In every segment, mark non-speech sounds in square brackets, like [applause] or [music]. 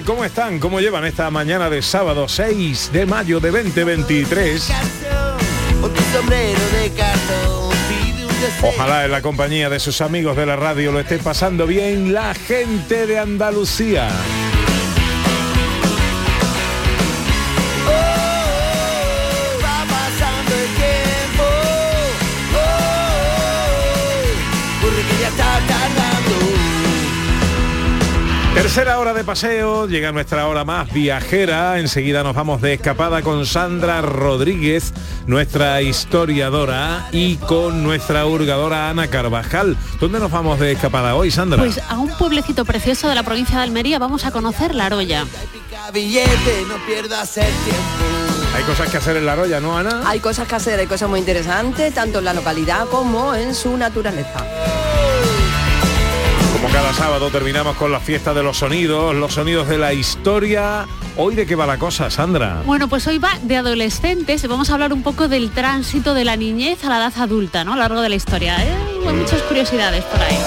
¿Cómo están? ¿Cómo llevan esta mañana de sábado 6 de mayo de 2023? Con tu sombrero de cartón, pide un deseo. Ojalá en la compañía de sus amigos de la radio lo esté pasando bien la gente de Andalucía. Tercera hora de paseo, llega nuestra hora más viajera. Enseguida nos vamos de escapada con Sandra Rodríguez, nuestra historiadora, y con nuestra hurgadora Ana Carvajal. ¿Dónde nos vamos de escapada hoy, Sandra? Pues a un pueblecito precioso de la provincia de Almería vamos a conocer La Roya. Pica billete, no pierdas el tiempo. Hay cosas que hacer en la roya, ¿no, Ana? Hay cosas que hacer, hay cosas muy interesantes, tanto en la localidad como en su naturaleza. Como cada sábado terminamos con la fiesta de los sonidos, los sonidos de la historia. Hoy de qué va la cosa, Sandra. Bueno, pues hoy va de adolescentes. Vamos a hablar un poco del tránsito de la niñez a la edad adulta, ¿no? A lo largo de la historia. ¿eh? Hay muchas curiosidades por ahí.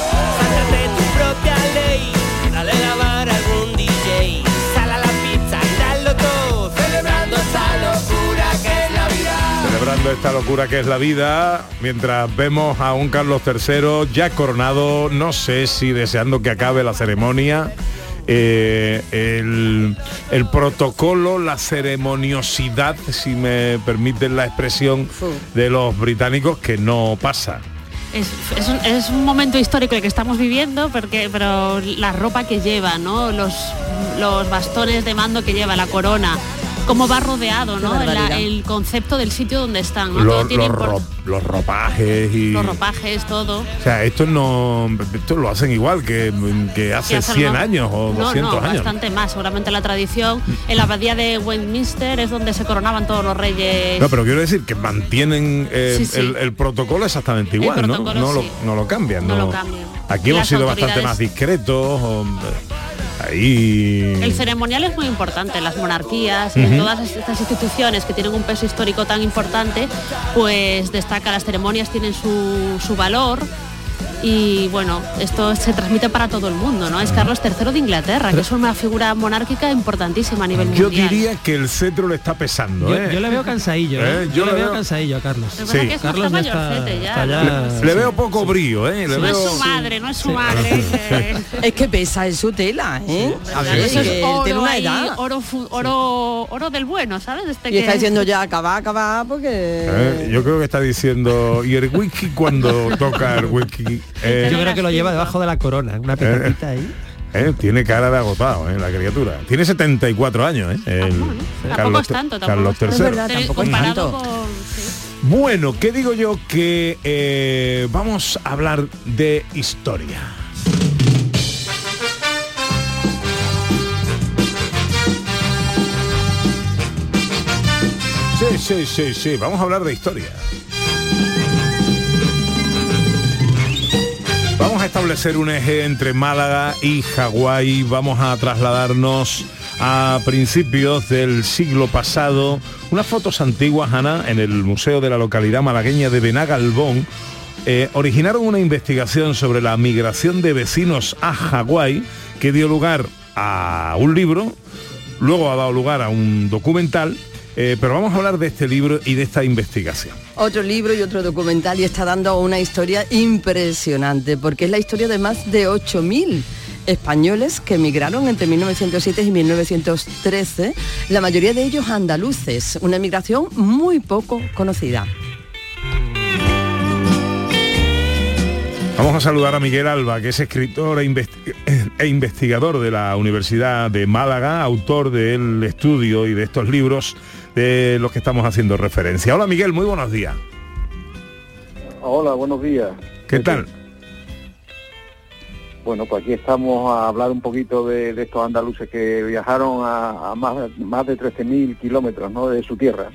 Esta locura que es la vida, mientras vemos a un Carlos III ya coronado, no sé si deseando que acabe la ceremonia. eh, el, el protocolo, la ceremoniosidad, si me permiten la expresión, de los británicos que no pasa. Es, es un, es un momento histórico el que estamos viviendo, porque, pero la ropa que lleva, ¿no? Los, los bastones de mando que lleva, la corona, cómo va rodeado, ¿no? La- el concepto del sitio donde están, Los, tiene los impor- ro- los ropajes y... los ropajes, todo. O sea, esto no, esto lo hacen igual que, que hace que hace 100 algo- años o no, 200 no, años. bastante más. Seguramente la tradición en la abadía de Westminster es donde se coronaban todos los reyes. No, pero quiero decir que mantienen eh, Sí, sí. El, el protocolo exactamente igual, ¿no? protocolo, No, sí. lo, no lo cambian. No No, lo cambian. Aquí Y hemos sido bastante más discretos. o, ahí... El ceremonial es muy importante en las monarquías en todas estas instituciones que tienen un peso histórico tan importante, pues destaca las ceremonias tienen su, su valor y bueno, esto se transmite para todo el mundo, ¿no? Es Carlos III de Inglaterra, que es una figura monárquica importantísima a nivel Yo mundial. diría que el cetro le está pesando. Yo, ¿eh? yo le veo cansadillo, ¿eh? Eh, Yo, le veo cansadillo a Carlos. Sí. es que es Carlos ya está, mayorcete ya. está ya- Le, le veo poco brío, ¿eh? Le No veo... es su madre, no es su madre. [laughs] que- Es que pesa en su tela, ¿eh? A ver, Eso es oro, tiene una ahí, edad. oro, oro, oro del bueno, ¿sabes? Este Y está que- diciendo ya acabar, acabar, porque... Eh, Yo creo que está diciendo, ¿y el whisky cuando [laughs] toca el whisky? Eh, Yo creo que lo lleva debajo de la corona, una picadita ahí. Eh, tiene cara de agotado, eh, la criatura. Tiene 74 años, ¿eh? El Ah, Tampoco es tanto, tampoco Carlos es tanto. Es III. verdad, Te- tampoco es tanto. con... sí. Bueno, ¿qué digo yo? Que eh, vamos a hablar de historia. Sí, sí, sí, sí, vamos a hablar de historia. Vamos a establecer un eje entre Málaga y Hawái. Vamos a trasladarnos a principios del siglo pasado. Unas fotos antiguas, Ana, en el Museo de la localidad malagueña de Benagalbón, eh, originaron una investigación sobre la migración de vecinos a Hawái que dio lugar a un libro, luego ha dado lugar a un documental, eh, pero vamos a hablar de este libro y de esta investigación. Otro libro y otro documental y está dando una historia impresionante, porque es la historia de más de 8.000 españoles que emigraron entre 1907 y 1913, la mayoría de ellos andaluces, una emigración muy poco conocida. Vamos a saludar a Miguel Alba, que es escritor e, investi- e investigador de la Universidad de Málaga, autor del estudio y de estos libros de los que estamos haciendo referencia. Hola Miguel, muy buenos días. Hola, buenos días. ¿Qué tal? Bueno, pues aquí estamos a hablar un poquito de, de estos andaluces que viajaron a, a más, más de 13.000 kilómetros ¿no? de su tierra.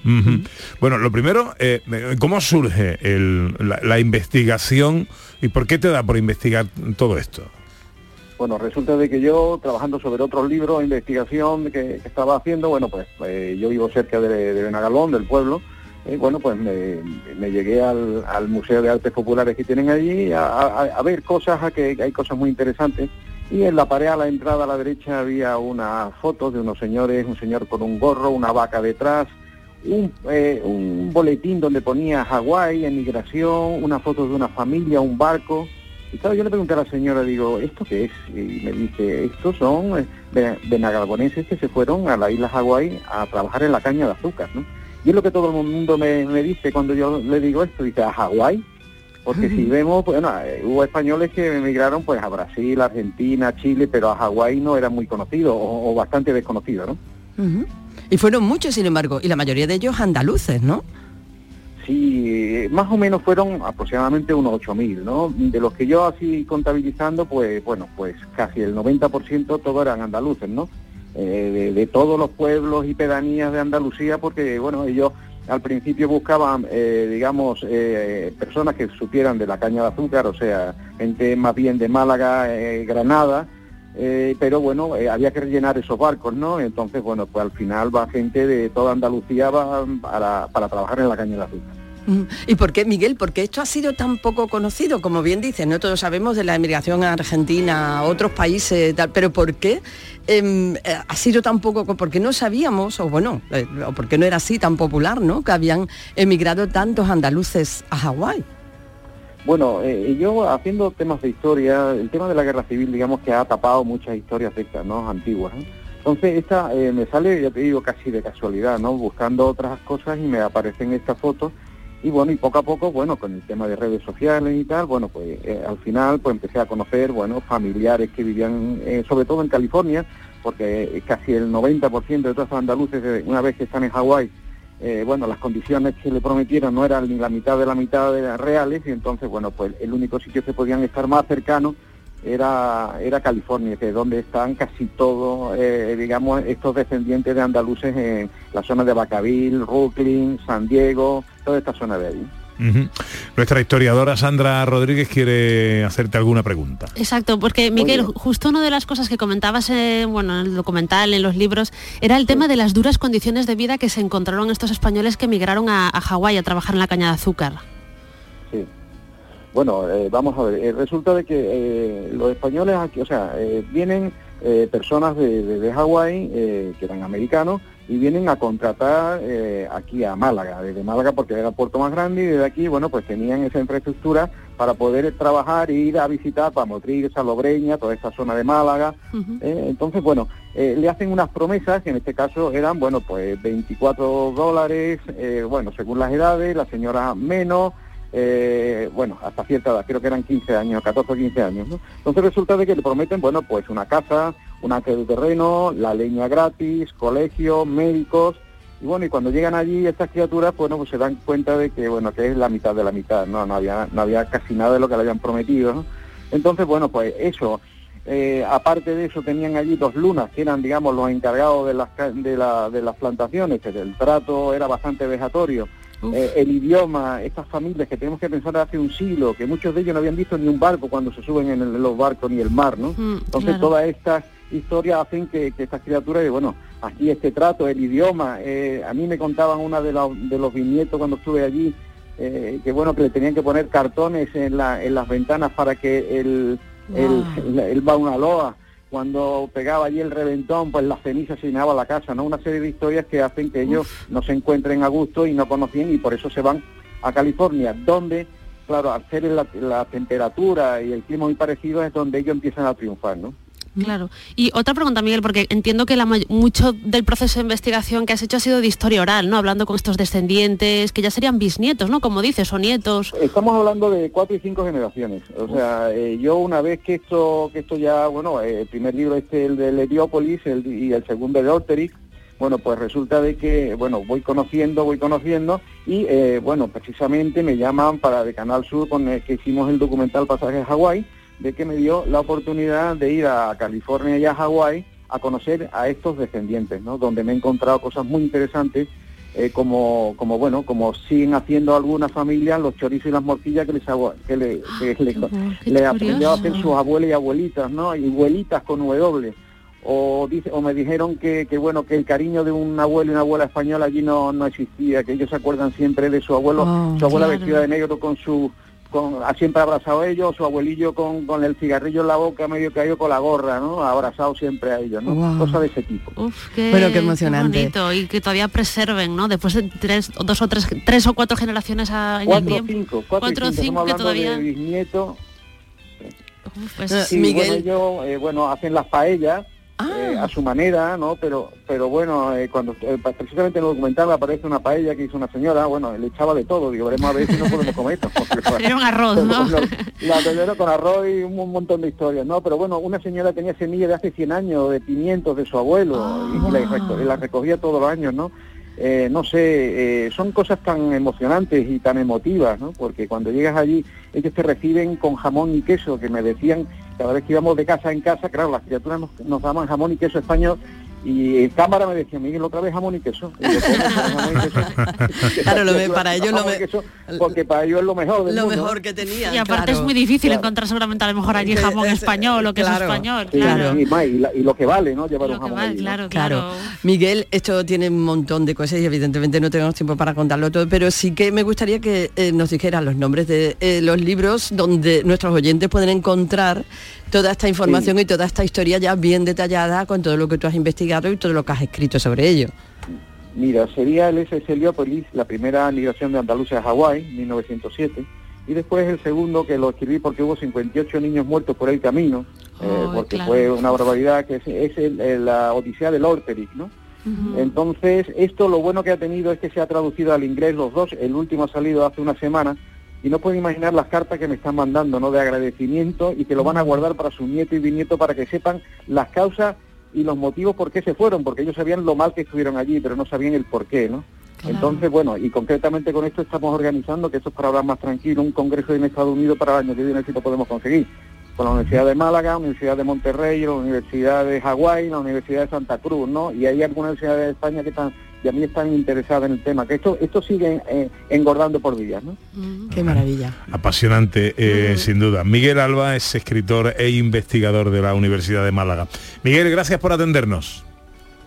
Bueno, lo primero, eh, ¿cómo surge el- la, la investigación y por qué te da por investigar todo esto? Bueno, resulta de que yo, trabajando sobre otros libros investigación que, estaba haciendo, bueno, pues eh, yo vivo cerca de, de Benagalón, del pueblo, y bueno, pues me, llegué al, Museo de Artes Populares que tienen allí a, ver cosas, a que hay cosas muy interesantes. Y en la pared a la entrada a la derecha había una foto de unos señores, un señor con un gorro, una vaca detrás, un, eh, boletín donde ponía Hawái, emigración, una foto de una familia, un barco. Y claro, yo le pregunté a la señora, digo, ¿esto qué es? Y me dice, estos son eh, be- benagalboneses que se fueron a la isla Hawái a trabajar en la caña de azúcar, ¿no? Y es lo que todo el mundo me, me dice cuando yo le digo esto, dice, ¿a Hawái? Porque si vemos, bueno, eh, hubo españoles que emigraron pues a Brasil, Argentina, Chile, pero a Hawái no era muy conocido o, o bastante desconocido, ¿no? Y fueron muchos, sin embargo, y la mayoría de ellos andaluces, ¿no? Sí, más o menos fueron aproximadamente unos 8.000, ¿no? De los que yo así contabilizando, pues bueno, pues casi el 90% todos eran andaluces, ¿no? Eh, de, todos los pueblos y pedanías de Andalucía, porque bueno, ellos al principio buscaban, eh, digamos, eh, personas que supieran de la caña de azúcar, o sea, gente más bien de Málaga, Granada, pero bueno, había que rellenar esos barcos, ¿no? Entonces, bueno, pues al final va gente de toda Andalucía para, para trabajar en la caña de azúcar. Ujú. ¿Y por qué, Miguel? Porque esto ha sido tan poco conocido, como bien dices, no todos sabemos de la emigración a Argentina, a otros países, pero ¿por qué em, ha sido tan poco, co- porque no sabíamos, o bueno, eh, porque no era así tan popular, ¿no? Que habían emigrado tantos andaluces a Hawái. Bueno, eh, yo haciendo temas de historia, el tema de la guerra civil, digamos que ha tapado muchas historias de estas, ¿no? Antiguas. Entonces, esta eh, me sale, ya te digo, casi de casualidad, ¿no? Buscando otras cosas y me aparecen estas fotos. Y bueno, y poco a poco, bueno, con el tema de redes sociales y tal, bueno, pues eh, al final pues empecé a conocer, bueno, familiares que vivían, eh, sobre todo en California, porque eh, casi el 90% de todos los andaluces, una vez que están en Hawái, bueno, las condiciones que le prometieron no eran ni la mitad de la mitad reales y entonces, bueno, pues el único sitio que podían estar más cercano era, era California, que es donde están casi todos, digamos, estos descendientes de andaluces en la zona de Bacaville, Brooklyn, San Diego, toda esta zona de ahí. Nuestra historiadora Sandra Rodríguez quiere hacerte alguna pregunta. Exacto, porque Miguel, Oye. justo una de las cosas que comentabas eh, bueno, en el documental, en los libros, era el tema de las duras condiciones de vida que se encontraron estos españoles que emigraron a, a Hawái a trabajar en la caña de azúcar. Sí. Bueno, eh, vamos a ver, eh, resulta de que eh, los españoles aquí, o sea, eh, vienen eh, personas de, de, de Hawái, eh, que eran americanos, y vienen a contratar eh, aquí a Málaga, desde Málaga porque era el puerto más grande, y desde aquí, bueno, pues tenían esa infraestructura para poder trabajar e ir a visitar para Motril, Salobreña, toda esta zona de Málaga, eh, entonces, bueno, eh, le hacen unas promesas, que en este caso eran, bueno, pues 24 dólares, eh, bueno, según las edades, la señora menos, eh, bueno, hasta cierta edad, creo que eran 15 años, 14 o 15 años, ¿no? Entonces resulta de que le prometen, bueno, pues una casa, un acre de terreno, la leña gratis, colegio, médicos, y bueno, y cuando llegan allí estas criaturas, bueno, pues se dan cuenta de que, bueno, que es la mitad de la mitad, ¿no? No había, no había casi nada de lo que le habían prometido, ¿no? Entonces, bueno, pues eso, eh, aparte de eso tenían allí dos lunas, que eran, digamos, los encargados de las, de, la- de las plantaciones, que el trato era bastante vejatorio. Eh, el idioma, estas familias que tenemos que pensar hace un siglo, que muchos de ellos no habían visto ni un barco cuando se suben en, el- en los barcos ni el mar, ¿no? Mm, Entonces claro. todas estas historias hacen que, que estas criaturas, bueno, aquí este trato, el idioma, eh, a mí me contaban una de, los de los bisnietos cuando estuve allí, eh, que bueno, que le tenían que poner cartones en, la, en las ventanas para que el, Wow. el, el Baunaloa, cuando pegaba allí el reventón, pues la ceniza se llenaba la casa, ¿no? Una serie de historias que hacen que ellos no se encuentren a gusto y no conocían y por eso se van a California, donde, claro, al ser la, la temperatura y el clima muy parecido es donde ellos empiezan a triunfar, ¿no? Claro. Y otra pregunta, Miguel, porque entiendo que la mucho del proceso de investigación que has hecho ha sido de historia oral, ¿no? Hablando con estos descendientes, que ya serían bisnietos, ¿no? Como dices, o nietos. Estamos hablando de cuatro y cinco generaciones. O sea, eh, yo una vez que esto, que esto ya, bueno, eh, el primer libro este, el de Heliópolis, el, y el segundo de Orterix, bueno, pues resulta de que, bueno, voy conociendo, voy conociendo, y eh, bueno, precisamente me llaman para de Canal Sur con el que hicimos el documental Pasaje a Hawái, de que me dio la oportunidad de ir a California y a Hawái a conocer a estos descendientes, ¿no? Donde me he encontrado cosas muy interesantes eh, como, como bueno, como siguen haciendo algunas familias los chorizos y las morcillas que les que le, que le, qué le aprendió a hacer sus abuelas y abuelitas, ¿no? Y abuelitas con W. O, dice, o me dijeron que, que bueno que el cariño de un abuelo y una abuela española allí no, no existía, que ellos se acuerdan siempre de su abuelo, Oh, su abuela claro. vestida de negro con su con a- siempre abrazado a ellos, su abuelillo con, con el cigarrillo en la boca medio caído con la gorra, ¿no? Abrazado siempre a ellos, ¿no? Wow. Cosas de ese tipo. Uf, qué, Bueno, qué emocionante. bonito. Y que todavía preserven, ¿no? Después de tres, dos o tres, tres o cuatro generaciones a- en el Cuatro o tiempo. cinco, cuatro, Cuatro cinco, cinco estamos que hablando todavía- de bisnietos. Uf, pues, Eh, Sí, Miguel. bueno, ellos, eh, bueno, hacen las paellas Ah. eh, a su manera, ¿no? Pero, pero bueno, eh, cuando eh, precisamente en el documental aparece una paella que hizo una señora, bueno, le echaba de todo, digo, veremos a ver si no podemos comer esto. porque, [laughs] Era un arroz, ¿no? La paella con arroz y un, montón de historias, ¿no? Pero bueno, una señora tenía semillas de hace 100 años, de pimientos de su abuelo, Ah. y la, reco- la recogía todos los años, ¿no? Eh, no sé, eh, son cosas tan emocionantes y tan emotivas, ¿no? Porque cuando llegas allí, ellos te reciben con jamón y queso, que me decían, cada vez que íbamos de casa en casa, claro, las criaturas nos, nos daban jamón y queso español, y en cámara me decían, Miguel, otra vez jamón y queso. Y yo, ¿cómo? jamón y queso. [laughs] Claro, lo me- para ellos lo me- queso, porque para ellos es lo mejor del Lo mundo. mejor que tenía. y aparte claro. es muy difícil Claro. encontrar seguramente a lo mejor allí Que jamón es- español o queso claro. español, Sí, claro. y, más, y la- y lo que vale, ¿no? Llevar Lo un que jamón vale, allí, ¿no? claro, Claro. claro. Miguel, esto tiene un montón de cosas y evidentemente no tenemos tiempo para contarlo todo, pero sí que me gustaría que eh, nos dijeran los nombres de eh, los libros donde nuestros oyentes pueden encontrar toda esta información y toda esta historia ya bien detallada con todo lo que tú has investigado y todo lo que has escrito sobre ello. Mira, sería el SS Heliópolis, la primera migración de Andalucía a Hawái, 1907, y después el segundo que lo escribí porque hubo 58 niños muertos por el camino, eh, porque claro. fue una barbaridad, que es, es el- el- la Odisea del Orteric, ¿no? Entonces, esto lo bueno que ha tenido es que se ha traducido al inglés los dos, el último ha salido hace una semana, y no pueden imaginar las cartas que me están mandando, ¿no? De agradecimiento y que lo van a guardar para su nieto y bisnieto para que sepan las causas y los motivos por qué se fueron, porque ellos sabían lo mal que estuvieron allí, pero no sabían el por qué, ¿no? Claro. Entonces, bueno, y concretamente con esto estamos organizando, que esto es para hablar más tranquilo, un congreso en Estados Unidos para el año que viene si lo podemos conseguir, con la Universidad de Málaga, la Universidad de Monterrey, la Universidad de Hawái, la Universidad de Santa Cruz, ¿no? Y hay algunas universidades de España que están, y a mí están interesadas en el tema, que esto, esto sigue eh, engordando por días, ¿no? Qué maravilla. Apasionante, eh, sin duda. Miguel Alba es escritor e investigador de la Universidad de Málaga. Miguel, gracias por atendernos.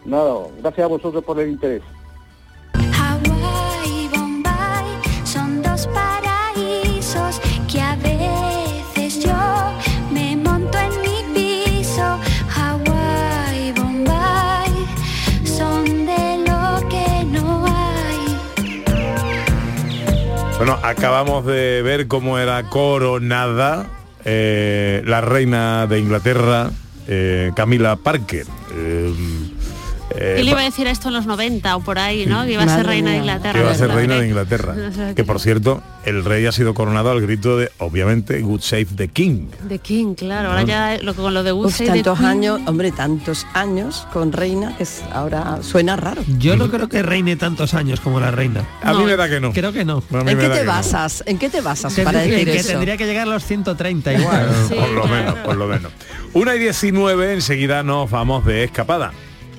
Nada, gracias a vosotros por el interés. Bueno, acabamos de ver cómo era coronada eh, la reina de Inglaterra, eh, Camila Parker. Eh, eh, Él iba a decir esto en los 90 o por ahí, ¿no? Que iba a ser reina de. Inglaterra. que va a ser reina de Inglaterra. [laughs] O sea Que por cierto, el rey ha sido coronado al grito de, obviamente, Good Save the King. De King, claro. Ahora ya lo, con lo de Uf, Woodstock de tantos años, hombre, tantos años con reina que es- ahora suena raro. Yo no creo que reine tantos años como la reina. A mí me da que no. Creo que no. ¿En qué te basas? ¿En qué te basas para decir que, eso? tendría que llegar a los 130 igual. [laughs] Sí, por lo claro. menos, por lo menos. Una y 19, enseguida nos vamos de escapada.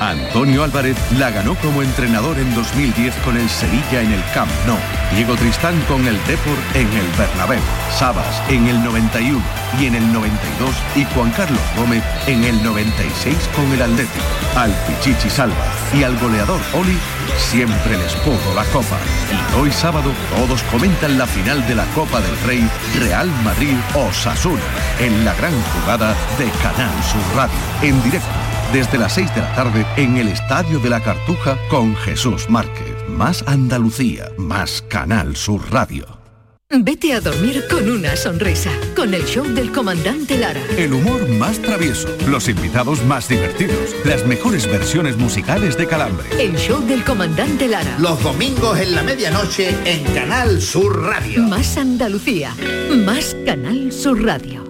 Antonio Álvarez la ganó como entrenador en 2010 con el Sevilla en el Camp Nou. Diego Tristán con el Deport en el Bernabéu. Sabas en el 91 y en el 92 y Juan Carlos Gómez en el 96 con el Atlético. Al Pichichi Salva y al goleador Oli siempre les pudo la copa. Y hoy sábado todos comentan la final de la Copa del Rey Real Madrid Osasuna en la gran jugada de Canal Sur Radio en directo desde las 6 de la tarde en el Estadio de la Cartuja con Jesús Márquez. Más Andalucía, más Canal Sur Radio. Vete a dormir con una sonrisa, con el show del comandante Lara. El humor más travieso, los invitados más divertidos, las mejores versiones musicales de Calambre. El show del comandante Lara. Los domingos en la medianoche en Canal Sur Radio. Más Andalucía, más Canal Sur Radio.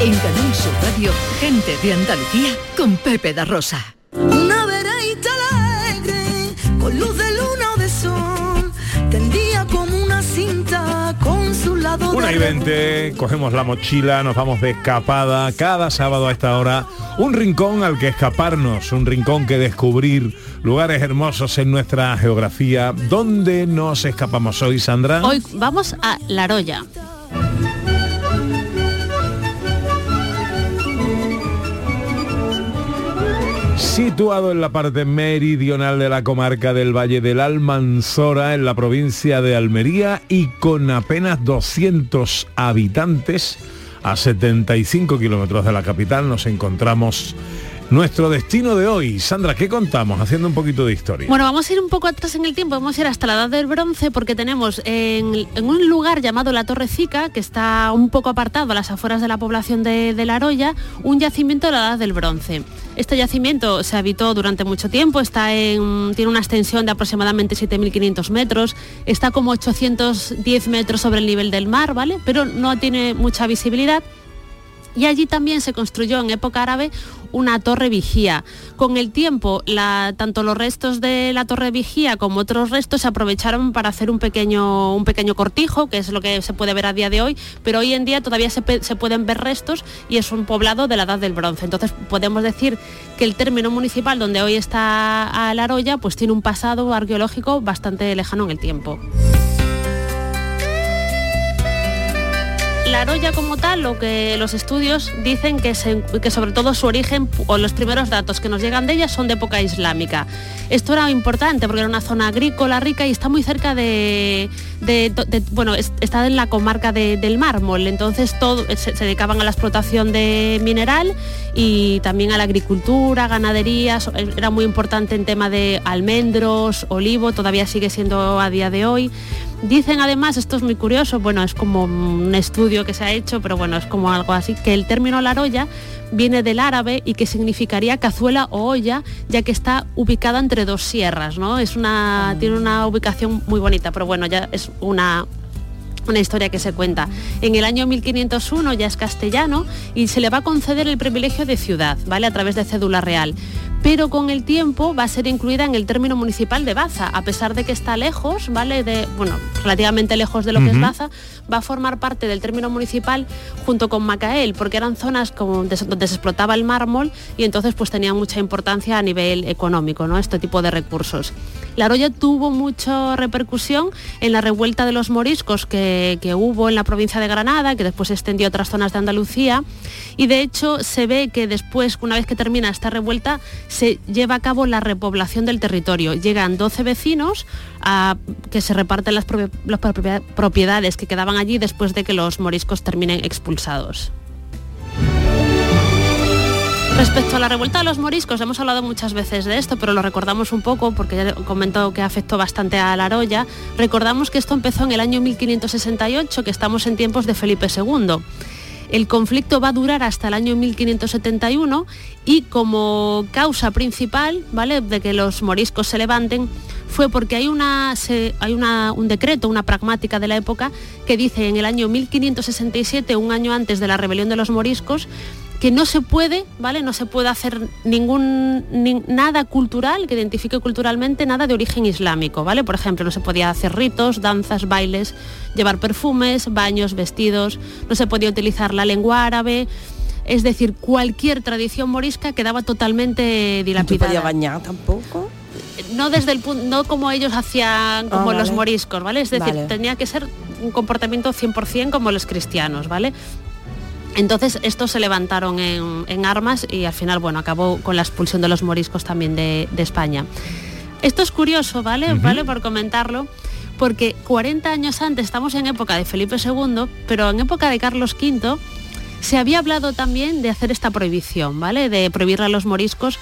En Canal Sur Radio, gente de Andalucía con Pepe da Rosa. Una vereita alegre, con luz de luna o de sol, tendía como una cinta con su lado Una y 20, cogemos la mochila, nos vamos de escapada cada sábado a esta hora. Un rincón al que escaparnos, un rincón que descubrir, lugares hermosos en nuestra geografía. ¿Dónde nos escapamos hoy, Sandra? Hoy vamos a La Roya. Situado en la parte meridional de la comarca del Valle del Almanzora, en la provincia de Almería y con apenas 200 habitantes, a 75 kilómetros de la capital, nos encontramos nuestro destino de hoy. Sandra, ¿qué contamos? Haciendo un poquito de historia. Bueno, vamos a ir un poco atrás en el tiempo, vamos a ir hasta la Edad del Bronce porque tenemos en, un lugar llamado La Torrecica, que está un poco apartado a las afueras de la población de, de La Roya, un yacimiento de la Edad del Bronce. Este yacimiento se habitó durante mucho tiempo, está en, tiene una extensión de aproximadamente 7.500 metros, está como 810 metros sobre el nivel del mar, ¿vale? Pero no tiene mucha visibilidad. Y allí también se construyó en época árabe una torre vigía. Con el tiempo, tanto los restos de la torre vigía como otros restos se aprovecharon para hacer un pequeño, un pequeño cortijo, que es lo que se puede ver a día de hoy, pero hoy en día todavía se, se pueden ver restos y es un poblado de la edad del bronce. Entonces podemos decir que el término municipal donde hoy está La Roya, pues tiene un pasado arqueológico bastante lejano en el tiempo. La Roya como tal, lo que los estudios dicen que, que sobre todo su origen o los primeros datos que nos llegan de ella son de época islámica. Esto era importante porque era una zona agrícola rica y está muy cerca de, bueno, es- está en la comarca de- del mármol, entonces todo, se, se dedicaban a la explotación de mineral y también a la agricultura, ganadería, era muy importante en tema de almendros, olivo, todavía sigue siendo a día de hoy. Dicen además, esto es muy curioso, bueno, es como un estudio que se ha hecho, pero bueno, es como algo así, que el término laroya viene del árabe y que significaría cazuela o olla, ya que está ubicada entre dos sierras, ¿no? Es una, tiene una ubicación muy bonita, pero bueno, ya es una, una historia que se cuenta. En el año 1501 ya es castellano y se le va a conceder el privilegio de ciudad, ¿vale? A través de cédula real. Pero con el tiempo va a ser incluida en el término municipal de Baza, a pesar de que está lejos, ¿vale? De, bueno, relativamente lejos de lo que es. Baza, va a formar parte del término municipal junto con Macael, porque eran zonas como donde se explotaba el mármol y entonces pues tenían mucha importancia a nivel económico, ¿no? Este tipo de recursos. La Roya tuvo mucha repercusión en la revuelta de los moriscos que, hubo en la provincia de Granada, que después se extendió a otras zonas de Andalucía. Y de hecho se ve que después, una vez que termina esta revuelta, se lleva a cabo la repoblación del territorio. Llegan 12 vecinos a- que se reparten las, propiedades que quedaban allí después de que los moriscos terminen expulsados. Respecto a la revuelta de los moriscos, hemos hablado muchas veces de esto, pero lo recordamos un poco porque ya comentó que afectó bastante a la Roya. Recordamos que esto empezó en el año 1568, que estamos en tiempos de Felipe II. El conflicto va a durar hasta el año 1571 y como causa principal, ¿vale? De que los moriscos se levanten fue porque hay una hay un decreto, una pragmática de la época que dice en el año 1567, un año antes de la rebelión de los moriscos, que no se puede, ¿vale? No se puede hacer ningún ni- nada cultural que identifique culturalmente nada de origen islámico, ¿vale? Por ejemplo, no se podía hacer ritos, danzas, bailes, llevar perfumes, baños, vestidos, no se podía utilizar la lengua árabe. Es decir, cualquier tradición morisca quedaba totalmente ¿No te dilapidada. podía bañar tampoco? no desde el punto, no como ellos hacían como Ah, los vale. moriscos, ¿vale? Es decir, Vale. tenía que ser un comportamiento 100% como los cristianos, ¿vale? Entonces estos se levantaron en, en armas y al final, bueno, acabó con la expulsión de los moriscos también de, de España. Esto es curioso, ¿vale? ¿Vale? Por comentarlo, porque 40 años antes, estamos en época de Felipe II, pero en época de Carlos V se había hablado también de hacer esta prohibición, ¿vale? De prohibirle a los moriscos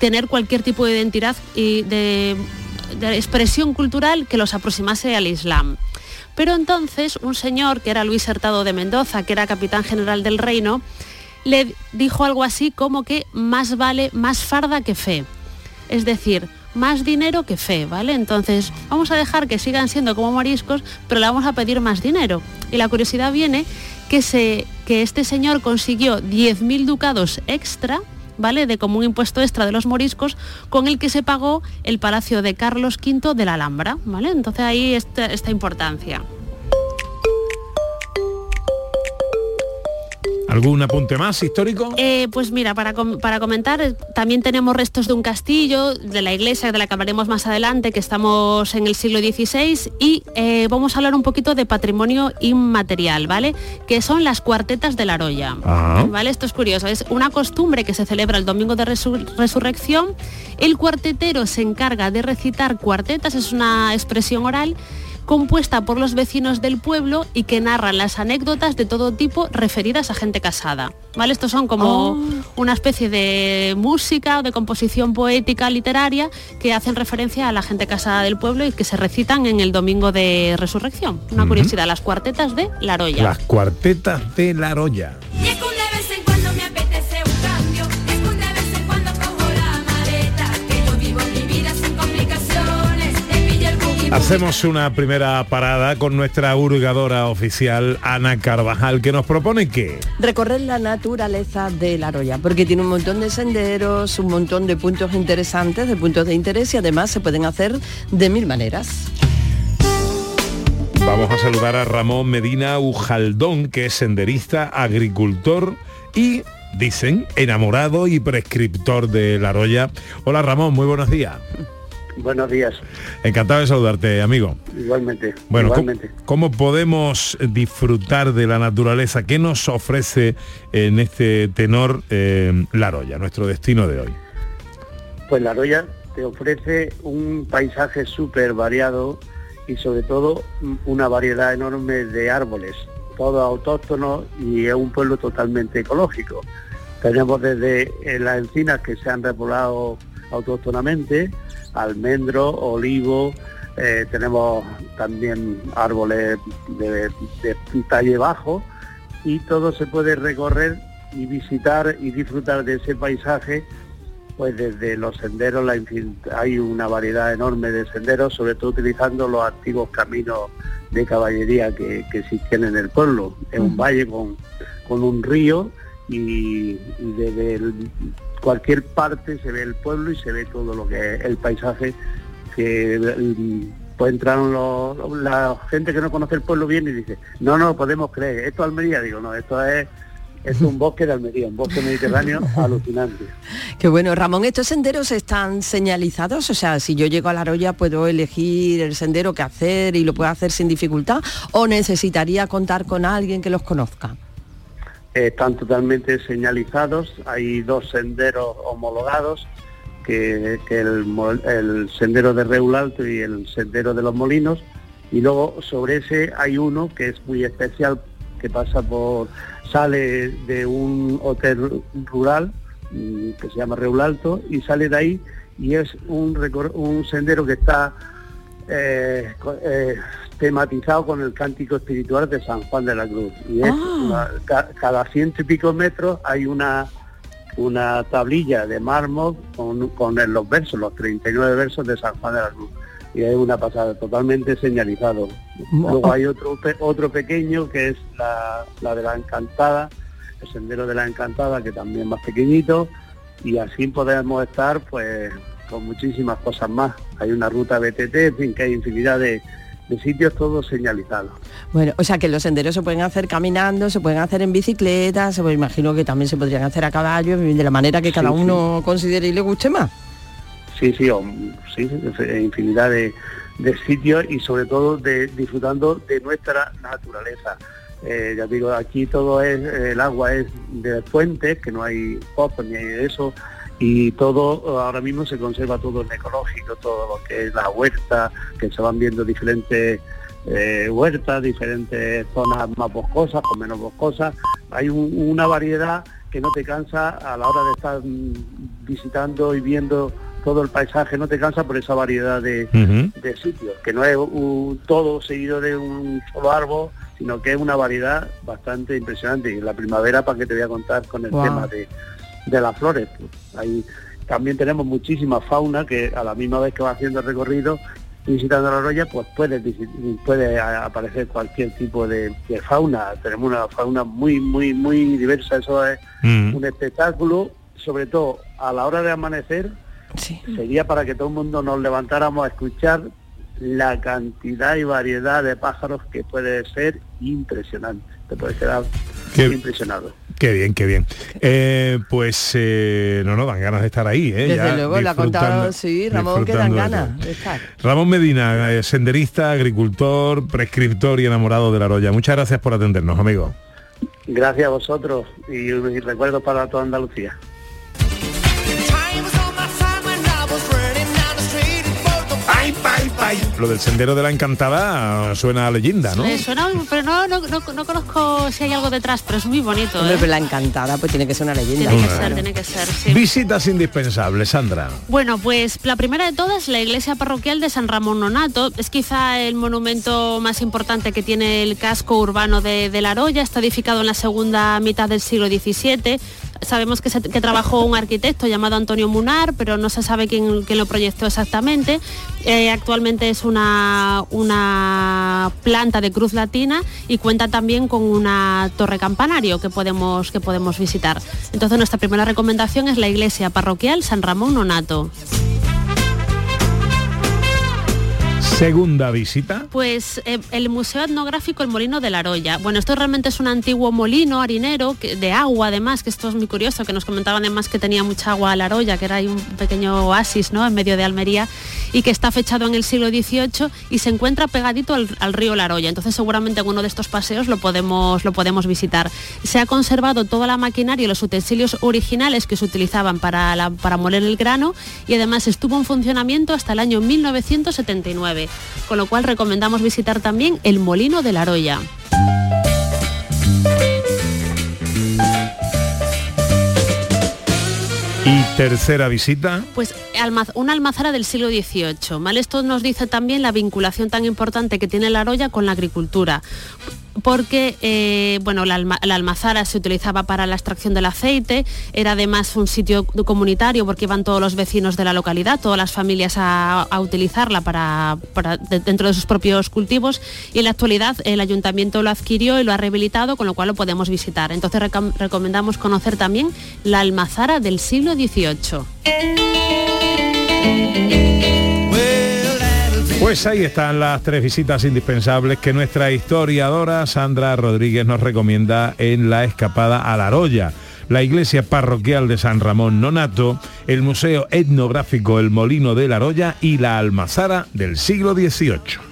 tener cualquier tipo de identidad y de, de expresión cultural que los aproximase al Islam. Pero entonces un señor que era Luis Hurtado de Mendoza, que era capitán general del reino, le dijo algo así como que más vale más farda que fe. Es decir, más dinero que fe, ¿vale? Entonces vamos a dejar que sigan siendo como moriscos, pero le vamos a pedir más dinero. Y la curiosidad viene que, se, que este señor consiguió 10.000 ducados extra, ¿vale? De como un impuesto extra de los moriscos, con el que se pagó el palacio de Carlos V de la Alhambra, ¿vale? Entonces ahí está esta importancia. ¿Algún apunte más histórico? Eh, pues mira, para, com- para comentar, eh, también tenemos restos de un castillo, de la iglesia, de la que hablaremos más adelante, que estamos en el siglo XVI, y eh, vamos a hablar un poquito de patrimonio inmaterial, ¿vale? Que son las cuartetas de la Roya. Ah. ¿Vale? Esto es curioso, es una costumbre que se celebra el domingo de Resur- resurrección. El cuartetero se encarga de recitar cuartetas, es una expresión oral compuesta por los vecinos del pueblo y que narran las anécdotas de todo tipo referidas a gente casada. ¿Vale? Estos son como una especie de música o de composición poética literaria que hacen referencia a la gente casada del pueblo y que se recitan en el domingo de resurrección. Una curiosidad, las cuartetas de La Roya. Las cuartetas de la Hacemos una primera parada con nuestra hurgadora oficial Ana Carvajal que nos propone que Recorrer la naturaleza de la Roya, porque tiene un montón de senderos, un montón de puntos interesantes, de puntos de interés y además se pueden hacer de mil maneras. vamos a saludar a Ramón Medina Ujaldón, que es senderista, agricultor y, dicen, enamorado y prescriptor de la Roya. Hola Ramón, muy buenos días. Buenos días, Encantado de saludarte, amigo. igualmente. Bueno, ¿cómo, igualmente. cómo podemos disfrutar de la naturaleza? ¿Qué nos ofrece en este tenor eh, La Roya, nuestro destino de hoy? Pues La Roya te ofrece un paisaje súper variado y sobre todo una variedad enorme de árboles, todos autóctonos y es un pueblo totalmente ecológico. Tenemos desde eh, las encinas que se han repoblado autóctonamente, almendro, olivo, eh, tenemos también árboles de, de talle bajo y todo se puede recorrer y visitar y disfrutar de ese paisaje pues desde los senderos la hay una variedad enorme de senderos, sobre todo utilizando los antiguos caminos de caballería que, que existían en el pueblo. Es un valle con, con un río y, y desde el- cualquier parte se ve el pueblo y se ve todo lo que es el paisaje que mm, pues entraron los- los- la gente que no conoce el pueblo bien y dice, no, no podemos creer, esto es Almería, digo, no, esto es, es un bosque de Almería, un bosque mediterráneo [laughs] alucinante. Qué bueno, Ramón, ¿estos senderos están señalizados? O sea, si yo llego a la Roya puedo elegir el sendero que hacer y lo puedo hacer sin dificultad o necesitaría contar con alguien que los conozca. Están totalmente señalizados, hay dos senderos homologados, que, que el, sendero de Reul Alto y el sendero de los Molinos, y luego sobre ese hay uno que es muy especial, que pasa por, sale de un hotel rural mm, que se llama Reul Alto y sale de ahí y es un, un sendero que está eh, eh, tematizado con el cántico espiritual de San Juan de la Cruz. Y es una- ca- cada ciento y pico metros hay una una tablilla de mármol con, con el- los versos, los 39 versos de San Juan de la Cruz. Y es una pasada, totalmente señalizado. Luego hay otro otro pequeño que es la, la de la Encantada, el sendero de la Encantada, que también es más pequeñito, y así podemos estar pues con muchísimas cosas más. Hay una ruta BTT, en fin, que hay infinidad de, de sitios todos señalizados. Bueno, o sea que los senderos se pueden hacer caminando, se pueden hacer en bicicleta, se, pues, imagino que también se podrían hacer a caballo, de la manera que cada Sí, sí. uno considere y le guste más. Sí, sí, o- sí, infinidad de, de sitios y sobre todo de disfrutando de nuestra naturaleza. Eh, ya digo, aquí todo es, el agua es de fuentes, que no hay pozos ni hay de eso, y todo ahora mismo se conserva todo en ecológico, todo lo que es la huerta, que se van viendo diferentes eh, huertas, diferentes zonas más boscosas, con menos boscosas. Hay un- una variedad que no te cansa a la hora de estar mm, visitando y viendo todo el paisaje, no te cansa por esa variedad de, de sitios, que no es un- todo seguido de un solo árbol, sino que es una variedad bastante impresionante. Y en la primavera, para que te voy a contar con el tema de, de las flores. ahí también tenemos muchísima fauna que a la misma vez que va haciendo el recorrido visitando la roya, pues puede, puede aparecer cualquier tipo de, de fauna. Tenemos una fauna muy, muy, muy diversa. Eso es Mm. un espectáculo, sobre todo a la hora de amanecer, sería para que todo el mundo nos levantáramos a escuchar la cantidad y variedad de pájaros que puede ser impresionante. Te puedes quedar Qué- impresionado. Qué bien, qué bien. Eh, pues eh, no, no, dan ganas de estar ahí. ¿eh? Desde Ya luego, lo ha contado, sí, Ramón, que dan ganas de estar. Ramón Medina, senderista, agricultor, prescriptor y enamorado de la Roya. Muchas gracias por atendernos, amigo. Gracias a vosotros y, y recuerdo para toda Andalucía. Lo del sendero de la encantada suena a leyenda, ¿no? Eh, suena, pero no, no, no, no conozco si hay algo detrás, pero es muy bonito. Hombre, ¿eh? pero la encantada, pues tiene que ser una leyenda. Tiene que Claro. ser, tiene que ser, sí. Visitas indispensables, Sandra. Bueno, pues la primera de todas, la iglesia parroquial de San Ramón Nonato, es quizá el monumento más importante que tiene el casco urbano de, de La Roya, está edificado en la segunda mitad del siglo XVII. Sabemos que, trabajó un arquitecto llamado Antonio Munar, pero no se sabe quién, quién lo proyectó exactamente. Eh, actualmente es una, una planta de cruz latina y cuenta también con una torre campanario que podemos, que podemos visitar. Entonces nuestra primera recomendación es la iglesia parroquial San Ramón Nonato. Segunda visita. Pues eh, el Museo Etnográfico El Molino de la Roya. Bueno, esto realmente es un antiguo molino harinero de agua, además, que esto es muy curioso, que nos comentaban además que tenía mucha agua a la Roya, que era ahí un pequeño oasis ¿no? en medio de Almería, y que está fechado en el siglo XVIII y se encuentra pegadito al, río La Roya. Entonces seguramente en uno de estos paseos lo podemos, lo podemos visitar. Se ha conservado toda la maquinaria y los utensilios originales que se utilizaban para, para moler el grano y además estuvo en funcionamiento hasta el año 1979, con lo cual recomendamos visitar también el Molino de la Roya. Y tercera visita. Pues una almazara del siglo XVIII. ¿vale? Esto nos dice también la vinculación tan importante que tiene la Roya con la agricultura. Porque eh, bueno, la, alma- la almazara se utilizaba para la extracción del aceite, era además un sitio comunitario porque iban todos los vecinos de la localidad, todas las familias a, utilizarla para, para- de- dentro de sus propios cultivos y en la actualidad el ayuntamiento lo adquirió y lo ha rehabilitado, con lo cual lo podemos visitar. Entonces recom- recomendamos conocer también la almazara del siglo XVIII. Pues ahí están las tres visitas indispensables que nuestra historiadora Sandra Rodríguez nos recomienda en la escapada a La Roya. La iglesia parroquial de San Ramón Nonato, el Museo Etnográfico El Molino de La Roya y la Almazara del siglo XVIII.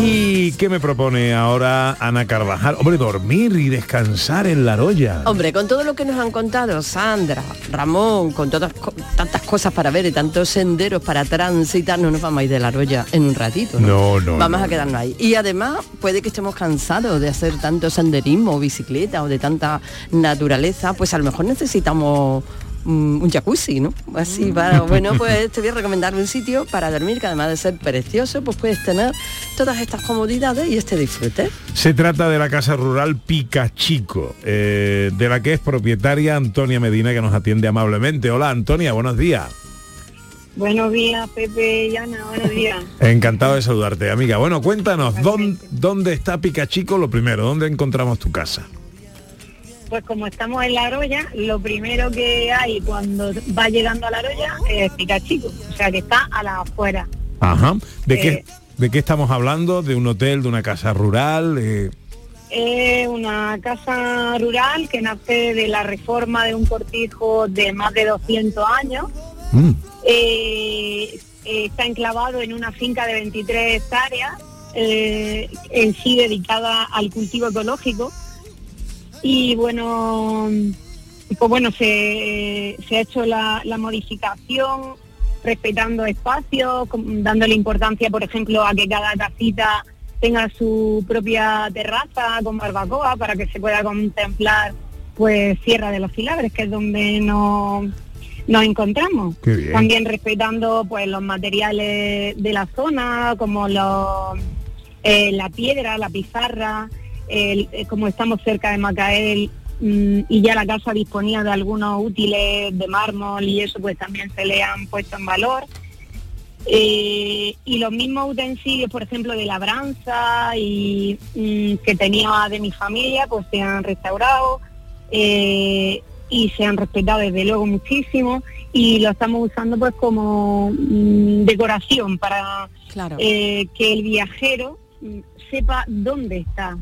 ¿Y qué me propone ahora Ana Carvajal? Hombre, dormir y descansar en La Roya. Hombre, con todo lo que nos han contado Sandra, Ramón, con todas tantas cosas para ver y tantos senderos para transitar, no nos vamos a ir de la roya en un ratito. No, no. Vamos no. a quedarnos ahí. Y además puede que estemos cansados de hacer tanto senderismo o bicicleta o de tanta naturaleza, pues a lo mejor necesitamos un jacuzzi, ¿no? Así para, bueno, pues te voy a recomendar un sitio para dormir que además de ser precioso, pues puedes tener todas estas comodidades y este disfrute. Se trata de la casa rural Picachico, eh, de la que es propietaria Antonia Medina, que nos atiende amablemente. Hola Antonia, buenos días. Buenos días, Pepe y Ana, buenos días. [laughs] Encantado de saludarte, amiga. Bueno, cuéntanos, ¿dónde, dónde está Picachico? Lo primero, ¿dónde encontramos tu casa? Pues como estamos en La Aroya, lo primero que hay cuando va llegando a La Aroya es Picachico, o sea que está a la afuera. Ajá. ¿De qué Eh, de qué estamos hablando? ¿De un hotel, de una casa rural? Eh, Es una casa rural que nace de la reforma de un cortijo de más de 200 años. mm, Eh, está enclavado en una finca de 23 hectáreas, en sí dedicada al cultivo ecológico. Y bueno, pues bueno, se, se ha hecho la, la modificación respetando espacios, dándole importancia, por ejemplo, a que cada casita tenga su propia terraza con barbacoa para que se pueda contemplar pues Sierra de los Filabres, que es donde nos, nos encontramos. También respetando pues los materiales de la zona, como los, eh, la piedra, la pizarra, el- eh, como estamos cerca de Macael mm, y ya la casa disponía de algunos útiles de mármol y eso pues también se le han puesto en valor. Eh, y los mismos utensilios, por ejemplo, de labranza y mm, que tenía de mi familia, pues se han restaurado eh, y se han respetado desde luego muchísimo y lo estamos usando pues como mm, decoración para eh, que el viajero sepa dónde está,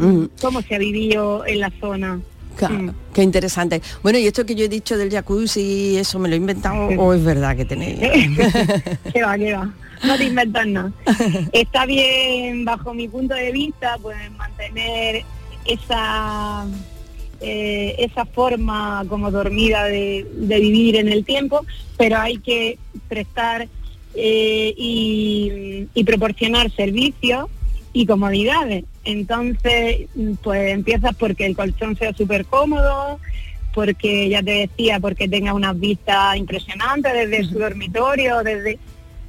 Mm. cómo se ha vivido en la zona. Claro, Qué interesante. Bueno, y esto que yo he dicho del jacuzzi, ¿eso me lo he inventado o es verdad que tenéis? que [laughs] va, que va. No te inventas nada. [laughs] Está bien, bajo mi punto de vista, pues mantener esa eh, esa forma como dormida de, de vivir en el tiempo, pero hay que prestar eh, y, y proporcionar servicios y comodidades. Entonces, pues empiezas porque el colchón sea súper cómodo, porque ya te decía, porque tenga unas vistas impresionantes desde su dormitorio, desde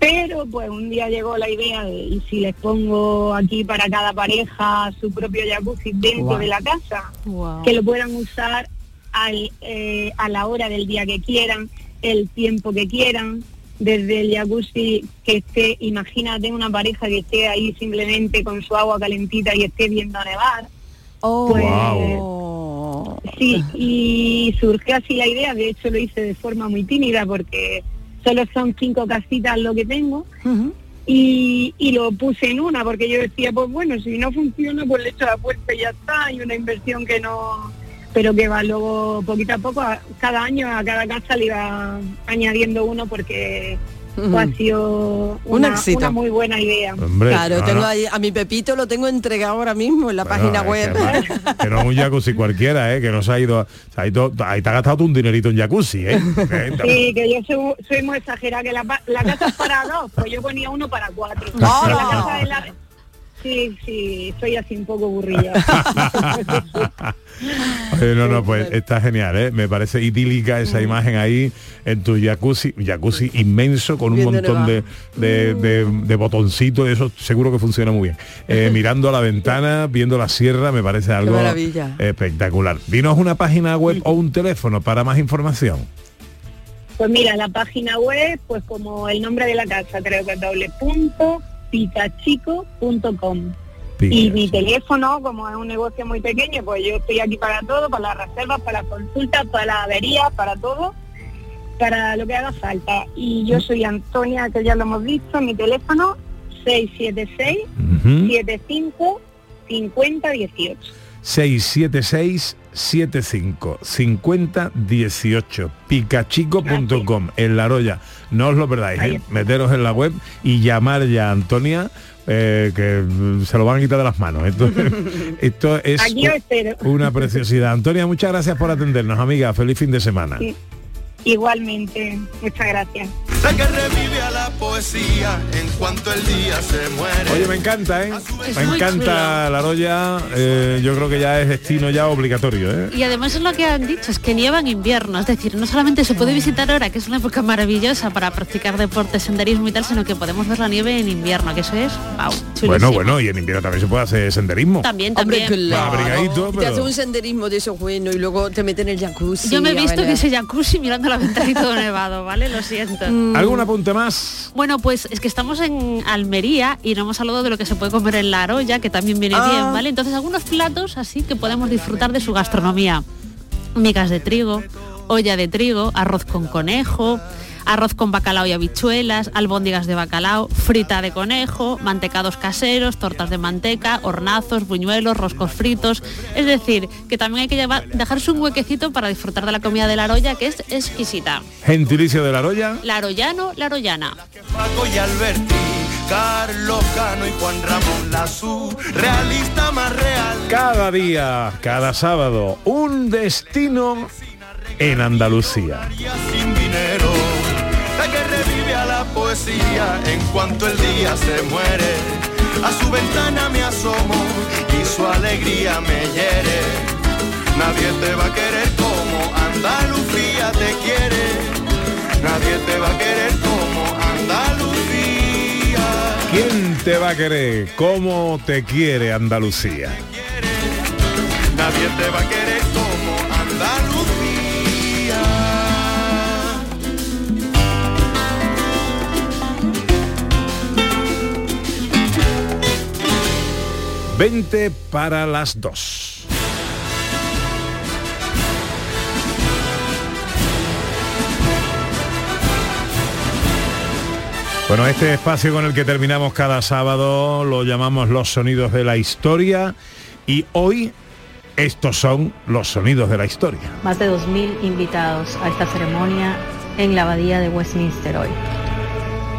pero pues un día llegó la idea de y si les pongo aquí para cada pareja su propio jacuzzi dentro de la casa, que lo puedan usar al, eh, a la hora del día que quieran, el tiempo que quieran, desde el jacuzzi que esté, imagínate una pareja que esté ahí simplemente con su agua calentita y esté viendo nevar. Pues, Sí, y surgió así la idea, de hecho lo hice de forma muy tímida porque solo son cinco casitas lo que tengo y, y lo puse en una porque yo decía, pues bueno, si no funciona pues le echo la puerta y ya está, y una inversión que no, pero que va luego poquito a poco, a- cada año a cada casa le iba añadiendo uno porque ha sido Un una, éxito. una muy buena idea. claro, no, tengo no. ahí a mi Pepito lo tengo entregado ahora mismo en la Bueno, página web. Que, que no es un jacuzzi cualquiera, ¿eh? que no se ha ido, se ha ido- ahí te ha gastado tú un dinerito en jacuzzi, ¿eh? Sí, que yo soy, soy muy exagerada, que la, pa- la casa es para dos, pues yo ponía uno para cuatro. ¡Hala! La casa de la- Sí, sí, soy así un poco aburrida. [laughs] Oye, no, no, pues está genial, ¿eh? Me parece idílica esa Mm. imagen ahí en tu jacuzzi, jacuzzi inmenso con un montón de, de, de- de botoncitos, y eso seguro que funciona muy bien. Eh, [laughs] mirando a la ventana, viendo la sierra, me parece algo espectacular. Dinos una página web o un teléfono para más información. Pues mira, la página web, pues como el nombre de la casa, creo que es doble punto, picachico.com. Y mi teléfono, como es un negocio muy pequeño, pues yo estoy aquí para todo, para las reservas, para las consultas, para las averías, para todo, para lo que haga falta. Y yo soy Antonia, que ya lo hemos visto, mi teléfono 676 75 50 18. 676 75 50 18 picachico.com en La Roya. No os lo perdáis, ¿eh? meteros en la web y llamar ya a Antonia eh, que se lo van a quitar de las manos. Esto, [laughs] esto es una preciosidad. Antonia, muchas gracias por atendernos, amiga. Feliz fin de semana. Sí. Igualmente, muchas gracias. La que revive a la poesía en cuanto el día se muere. Oye, me encanta, ¿eh? Es Me encanta La Roya. eh, yo creo que ya es destino ya obligatorio, ¿eh? Y además es lo que han dicho, es que nieva en invierno, es decir, no solamente se puede visitar ahora, que es una época maravillosa para practicar deporte, senderismo y tal, sino que podemos ver la nieve en invierno, que eso es, wow, Bueno, bueno, y en invierno también se puede hacer senderismo. También, Hombre, también. claro. Abrigadito, Te pero- hace un senderismo de esos buenos y luego te meten en el jacuzzi. Yo me he visto que ese jacuzzi mirando la ventana y todo nevado, ¿vale? Lo siento. Mm. ¿Algún apunte más? Bueno, pues es que estamos en Almería y no hemos hablado de lo que se puede comer en la Aroya, que también viene Ah. bien, ¿vale? Entonces algunos platos así que podemos disfrutar de su gastronomía. Migas de trigo, olla de trigo, arroz con conejo, arroz con bacalao y habichuelas, albóndigas de bacalao, frita de conejo, mantecados caseros, tortas de manteca, hornazos, buñuelos, roscos fritos. Es decir, que también hay que llevar, dejarse un huequecito para disfrutar de la comida de la Aroya, que es exquisita. Gentilicio de la Roya. La Aroyano, la Aroyana. Paco y Alberti, Carlos Cano y Juan Ramón Lazú, realista más real. Cada día, cada sábado, un destino en Andalucía. sin dinero, la que revive a la poesía en cuanto el día se muere. A su ventana me asomo y su alegría me hiere. Nadie te va a querer como Andalucía te quiere. Nadie te va a querer como Andalucía. ¿Quién te va a querer? ¿Cómo te quiere Andalucía? Nadie te va a querer 20 para las 2. Bueno, este espacio con el que terminamos cada sábado lo llamamos los sonidos de la historia y hoy estos son los sonidos de la historia. Más de 2.000 invitados a esta ceremonia en la abadía de Westminster hoy.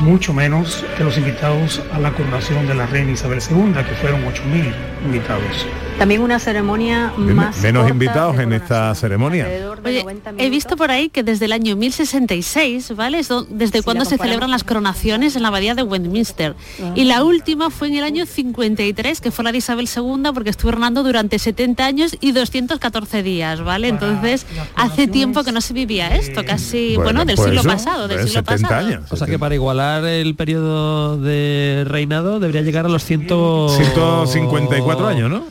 Mucho menos que los invitados a la coronación de la reina Isabel II, que fueron 8.000 invitados. También una ceremonia más Menos corta invitados en esta ceremonia. Oye, he visto por ahí que desde el año 1066, ¿vale? Es desde cuando se celebran las coronaciones en la abadía de Westminster. Y la última fue en el año 53, que fue la de Isabel II, porque estuvo reinando durante 70 años y 214 días, ¿vale? Entonces, hace tiempo que no se vivía esto, casi, bueno, del pues siglo eso, pasado, del pues siglo 70 pasado. O sea que para igualar el periodo de reinado debería llegar a los 100... 154 años, ¿no?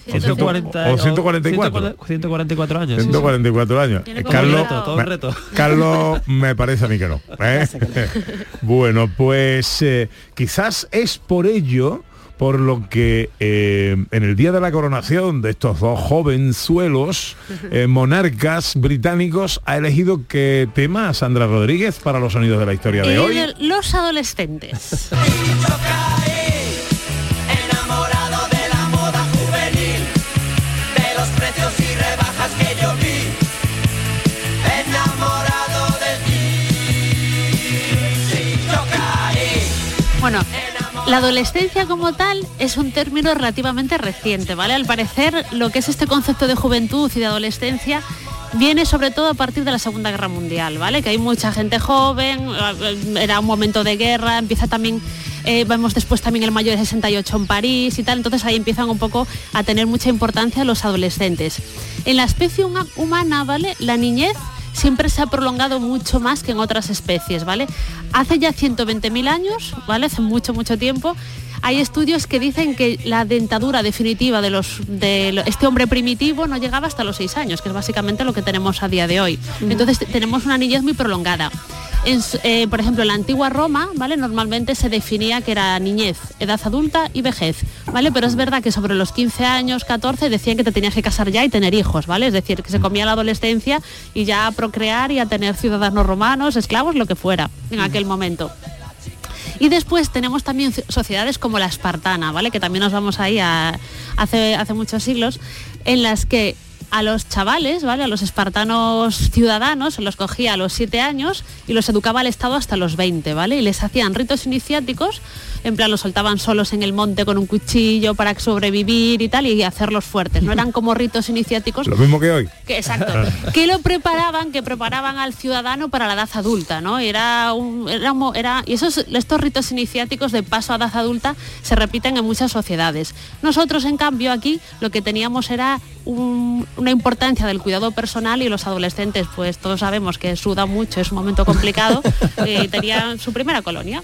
140, o 144. 144 años. sí, sí. 144 años. Tiene como Carlos, todo un reto. Carlos, me parece a mí que no. ¿eh? [laughs] bueno, pues eh, quizás es por ello por lo que eh, en el día de la coronación de estos dos jovenzuelos [laughs] eh, monarcas británicos ha elegido qué tema Sandra Rodríguez para los sonidos de la historia de Y hoy. de los adolescentes. [laughs] Bueno, la adolescencia como tal es un término relativamente reciente, ¿vale? Al parecer, lo que es este concepto de juventud y de adolescencia viene sobre todo a partir de la Segunda Guerra Mundial, ¿vale? Que hay mucha gente joven, eh, era un momento de guerra, empieza también, eh, vemos después también el mayo de 68 en París y tal, entonces ahí empiezan un poco a tener mucha importancia los adolescentes. En la especie huma- humana, ¿vale? La niñez siempre se ha prolongado mucho más que en otras especies, ¿vale? Hace ya 120.000 años, ¿vale? Hace mucho, mucho tiempo. Hay estudios que dicen que la dentadura definitiva de, los, de este hombre primitivo no llegaba hasta los 6 años, que es básicamente lo que tenemos a día de hoy. Entonces te- tenemos una niñez muy prolongada. Eh, por ejemplo, en la antigua Roma, ¿vale? Normalmente se definía que era niñez, edad adulta y vejez, ¿vale? Pero es verdad que sobre los 15 años, 14, decían que te tenías que casar ya y tener hijos, ¿vale? Es decir, que se comía la adolescencia y ya a procrear y a tener ciudadanos romanos, esclavos, lo que fuera en aquel momento. Y después tenemos también ci- sociedades como la espartana, ¿vale? Que también nos vamos ahí hace muchos siglos, en las que a los chavales, ¿vale? A los espartanos ciudadanos los cogía a los 7 años y los educaba el Estado hasta los 20, ¿vale? Y les hacían ritos iniciáticos, en plan los soltaban solos en el monte con un cuchillo para sobrevivir y tal y hacerlos fuertes. No eran [laughs] como ritos iniciáticos Lo mismo que hoy. que, exacto. [laughs] que lo preparaban, que preparaban al ciudadano para la edad adulta, ¿no? Era un, era, era- y esos, estos ritos iniciáticos de paso a edad adulta se repiten en muchas sociedades. Nosotros, en cambio, aquí lo que teníamos era un- una importancia del cuidado personal y los adolescentes, pues todos sabemos que sudan mucho, es un momento complicado, y [laughs] tenían su primera colonia.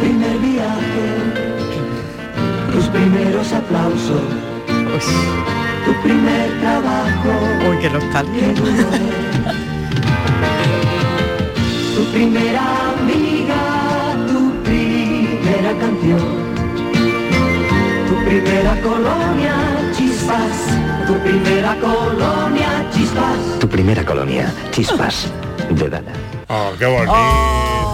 Primer viaje, tus primeros aplausos, tu primer trabajo. Uy, qué nostalgia. Tu tu primera amiga, tu primera canción, tu primera colonia, chispas, tu primera colonia, chispas. Tu primera colonia, Chispas, de Dana. Oh, qué bonito. Sí,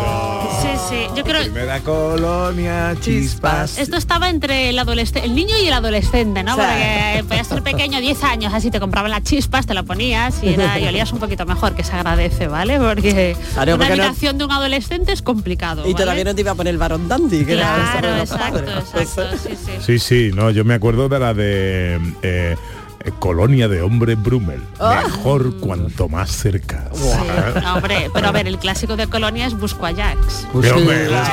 sí, yo creo... Primera colonia, chispas. Esto estaba entre el adolescente, el niño y el adolescente, ¿no? Sí. Porque podías ser pequeño, 10 años, así te compraban las chispas, te la ponías y, era, y olías un poquito mejor, que se agradece, ¿vale? Porque Claro, una porque no- habitación de un adolescente es complicado. Y ¿vale? todavía no te iba a poner el varón dandy, que era Claro, los exacto, exacto, sí, sí. Sí, sí, no, yo me acuerdo de la de eh, eh, Colonia de Hombre Brummel. Ah. Mejor cuanto más cerca. No, hombre, pero a ver, el clásico de Colonia es Busco a Jax. Qué hombre, Sí, Busco.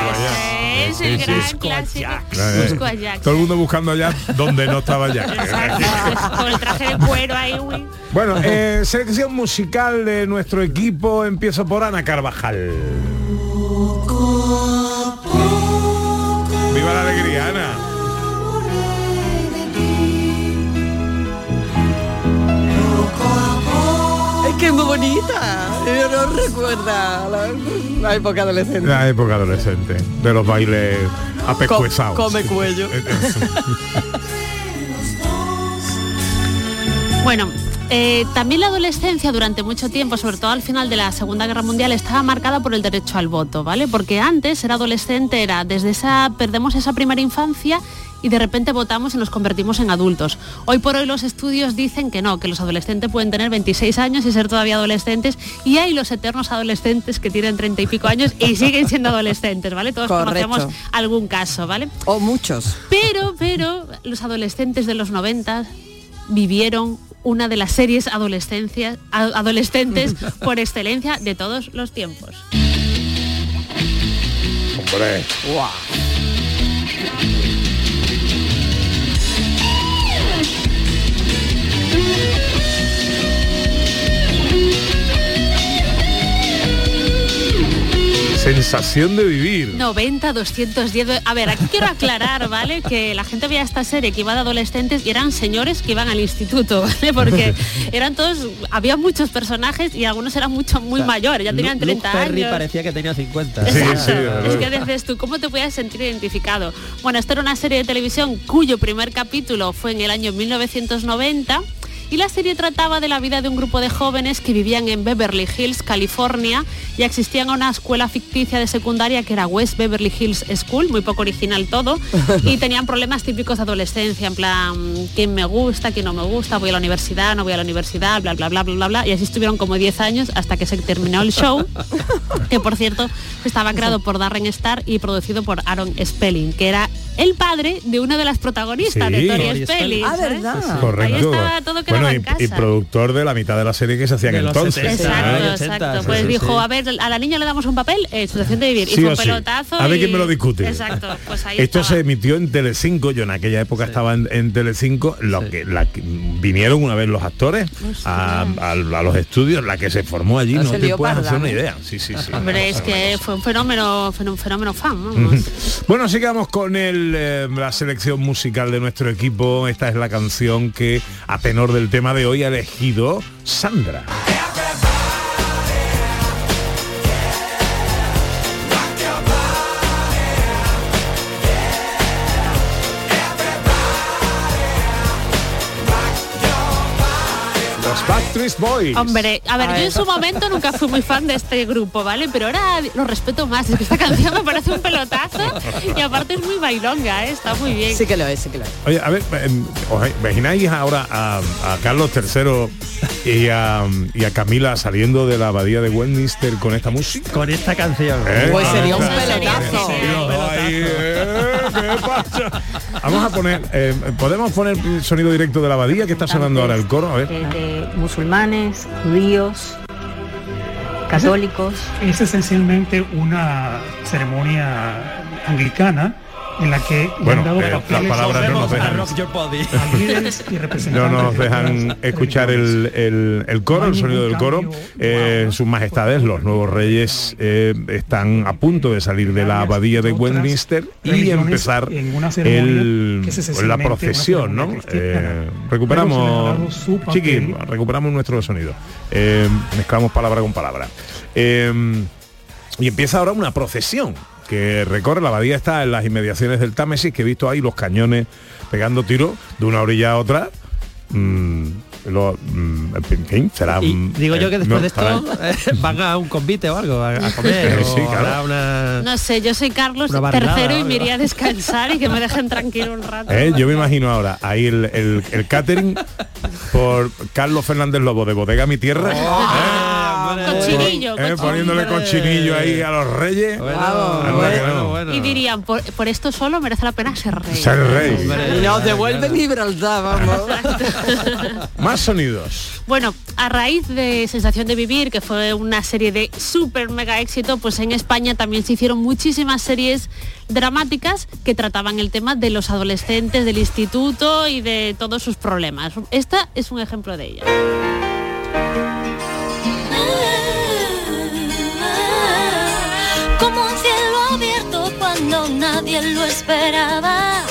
Es el Sí, sí, gran Busco clásico. Eh, Busco Jax. Todo el mundo buscando allá donde no estaba ya. Exacto, [laughs] Con el traje de cuero ahí, uy. Bueno, eh, selección musical de nuestro equipo. Empiezo por Ana Carvajal. Viva la alegría, Ana. Que es muy bonita. Yo no recuerda la, la época adolescente. La época adolescente, de los bailes apescuezados. come cuello. [laughs] Bueno, eh, también la adolescencia durante mucho tiempo, sobre todo al final de la Segunda Guerra Mundial, estaba marcada por el derecho al voto, ¿vale? Porque antes ser adolescente era desde esa perdemos esa primera infancia y de repente votamos y nos convertimos en adultos. Hoy por hoy los estudios dicen que no, que los adolescentes pueden tener 26 años y ser todavía adolescentes y hay los eternos adolescentes que tienen 30 y pico años y siguen siendo adolescentes, ¿vale? Todos Correcto. conocemos algún caso, ¿vale? O muchos. Pero, pero, los adolescentes de los 90 vivieron una de las series adolescencias, adolescentes [laughs] por excelencia de todos los tiempos. Hombre. Sensación de vivir. 90, 210. A ver, aquí quiero aclarar, ¿vale? Que la gente veía esta serie que iba de adolescentes y eran señores que iban al instituto, ¿vale? Porque [laughs] eran todos, había muchos personajes y algunos eran mucho, muy mayores, ya tenían Luke 30 Perry años. parecía que tenía 50. Exacto. es que dices tú, ¿cómo te puedes sentir identificado? Bueno, esto era una serie de televisión cuyo primer capítulo fue en el año 1990 y la serie trataba de la vida de un grupo de jóvenes que vivían en Beverly Hills, California, y existían una escuela ficticia de secundaria que era West Beverly Hills School, muy poco original todo, y [laughs] tenían problemas típicos de adolescencia, en plan, ¿quién me gusta, quién no me gusta? ¿Voy a la universidad, no voy a la universidad? Bla, bla, bla, bla, bla, bla. Y así estuvieron como 10 años hasta que se terminó el show, [laughs] que por cierto estaba creado por Darren Star y producido por Aaron Spelling, que era el padre de una de las protagonistas de Sí. Tori Tori Spelling. Ah, ¿sabes? ¿verdad? Correcto. Ahí estaba todo quedaba bueno, en y, casa. y productor de la mitad de la serie que se hacían De entonces. 70, Exacto, ¿eh? exacto. 80, pues sí, dijo, sí. a ver, a la niña le damos un papel, eh, situación de vivir. Sí y fue un sí. pelotazo. A ver y- quién me lo discute. Exacto, pues ahí Esto estaba. se emitió en Telecinco, yo en aquella época estaba en, en Telecinco, lo que, la que- vinieron una vez los actores a, a- a los estudios, la que se formó allí, No no te puedes parda, hacer una idea. Sí, sí, sí. Hombre, es que fue un fenómeno, fue un fenómeno fan. Bueno, sigamos con el, eh, la selección musical de nuestro equipo. Esta es la canción que, a tenor del tema de hoy, ha elegido Sandra. Backstreet Boys. Hombre, a ver, yo en su momento nunca fui muy fan de este grupo, ¿vale? Pero ahora lo respeto más. Es que esta canción me parece un pelotazo y aparte es muy bailonga, ¿eh? está muy bien. Sí que lo es, sí que lo es. Oye, a ver, em, ¿os imagináis ahora a, a Carlos III y a, y a Camila saliendo de la abadía de Westminster con esta música? Con esta canción. ¿Eh? Pues sería un pelotazo. Ay, eh, ¿qué pasa? Vamos a poner, eh, ¿podemos poner el sonido directo de la abadía que está sonando ahora el coro? A ver. de musulmanes, judíos, católicos. Es esencialmente una ceremonia anglicana en la que le Bueno, han dado eh, las palabras no nos dejan. [laughs] No nos de dejan escuchar el, el- el coro, el sonido del coro. Eh, sus majestades, los nuevos reyes, eh, están a punto de salir de la abadía de Westminster y empezar el, la procesión, ¿no? recuperamos, chiqui, recuperamos nuestro sonido. Mezclamos palabra con palabra. Y empieza ahora una procesión que recorre la abadía está en las inmediaciones del Támesis que he visto ahí los cañones pegando tiros de una orilla a otra Mm, lo, mm, en fin, será Y digo yo que eh, después no, de esto eh, [laughs] van a un convite o algo, a, a comer. Sí, o claro. habrá una... No sé, yo soy Carlos tercero y me iría a descansar y que me dejen tranquilo un rato. Eh, yo me imagino ahora ahí el, el, el catering por Carlos Fernández Lobo de Bodega Mi Tierra. Eh, cochinillo. poniéndole cochinillo ahí a los reyes. Y dirían, por, por esto solo merece la pena ser rey. Ser rey. Y nos devuelven Gibraltar, vamos. [laughs] Más sonidos. Bueno, a raíz de Sensación de Vivir, que fue una serie de súper mega éxito, pues en España también se hicieron muchísimas series dramáticas que trataban el tema de los adolescentes, del instituto y de todos sus problemas. Esta es un ejemplo de ella. Nadie lo esperaba.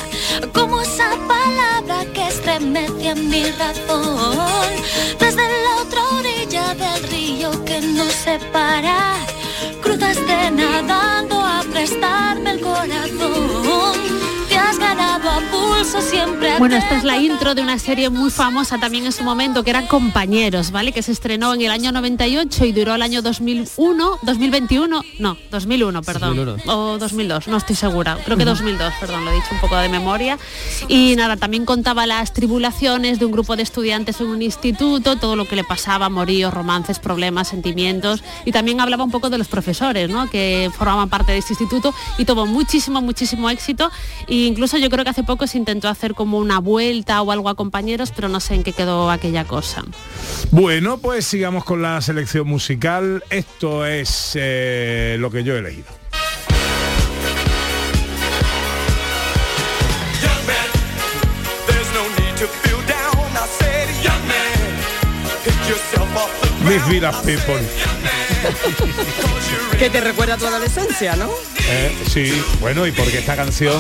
Como esa palabra que estremece mi razón. Desde la otra orilla del río que nos separa. Cruzaste nadando a prestarme el corazón. Bueno, esta es la intro de una serie muy famosa también en su momento, que era Compañeros, ¿vale? Que se estrenó en el año 98 y duró el año 2001, 2021, no, 2001, perdón. 2001. O 2002, no estoy segura. Creo que 2002, perdón, lo he dicho un poco de memoria. Y nada, también contaba las tribulaciones de un grupo de estudiantes en un instituto, todo lo que le pasaba, moríos, romances, problemas, sentimientos. Y también hablaba un poco de los profesores, ¿no? Que formaban parte de este instituto y tuvo muchísimo, muchísimo éxito. E incluso yo creo que hace poco se intentó hacer como una vuelta o algo a compañeros, pero no sé en qué quedó aquella cosa. Bueno, pues sigamos con la selección musical. Esto es eh, lo que yo he elegido. Mis vidas people. [laughs] que te recuerda a tu adolescencia, ¿no? Eh, sí, bueno, y porque esta canción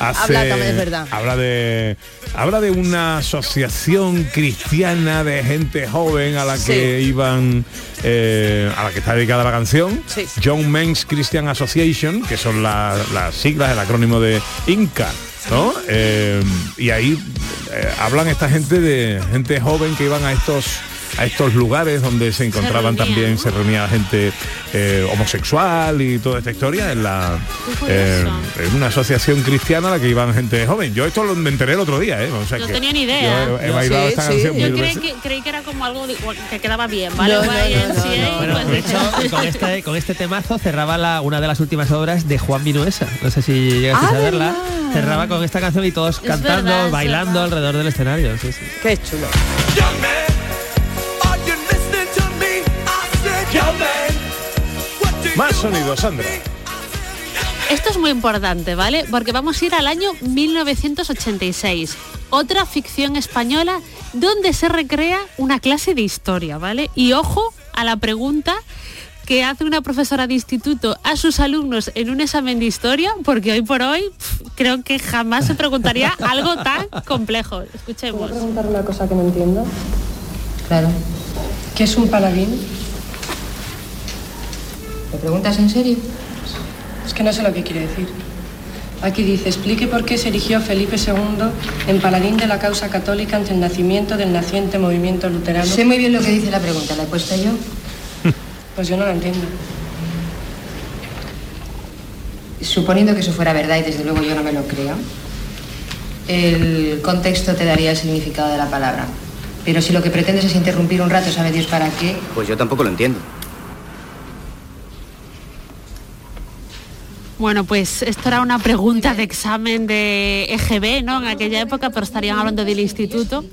hace, Habla también, es verdad. habla de habla de una asociación cristiana de gente joven a la que iban eh, a la que está dedicada la canción John Men's Christian Association que son la- las siglas el acrónimo de Inca ¿no? Eh, y ahí eh, hablan esta gente de gente joven que iban a estos a estos lugares donde se encontraban también se reunía gente eh, homosexual y toda esta historia en la eh, en una asociación cristiana a la que iban gente joven yo esto lo me enteré el otro día ¿eh? O sea No que tenía ni idea. yo he, he bailado esta canción Yo creí que, creí que era como algo de- que quedaba bien, ¿vale? No, no, con este, con este temazo cerraba la, una de las últimas obras de Juan Minuesa. No sé si llegaste Ah, a verla. ¿verdad? Cerraba con esta canción y todos Es cantando, verdad, bailando alrededor del escenario. Sí, sí. Qué chulo. Más sonido Sandra Esto es muy importante, ¿vale? Porque vamos a ir al año 1986. Otra ficción española donde se recrea una clase de historia, ¿vale? Y ojo a la pregunta que hace una profesora de instituto a sus alumnos en un examen de historia, porque hoy por hoy creo que jamás se preguntaría [laughs] algo tan complejo. Escuchemos. preguntar una cosa que no entiendo? Claro. ¿Qué es un paladín? ¿Me preguntas en serio? Es que no sé lo que quiere decir. Aquí dice, explique por qué se erigió Felipe II en paladín de la causa católica ante el nacimiento del naciente movimiento luterano. Sé muy bien lo que dice la pregunta, la he puesto yo. [laughs] Pues yo no la entiendo. Suponiendo que eso fuera verdad y desde luego yo no me lo creo, el contexto te daría el significado de la palabra. Pero si lo que pretendes es interrumpir un rato, sabe Dios para qué, Pues yo tampoco lo entiendo. Bueno, pues esto era una pregunta de examen de EGB, ¿no? En aquella época, pero estarían hablando del instituto.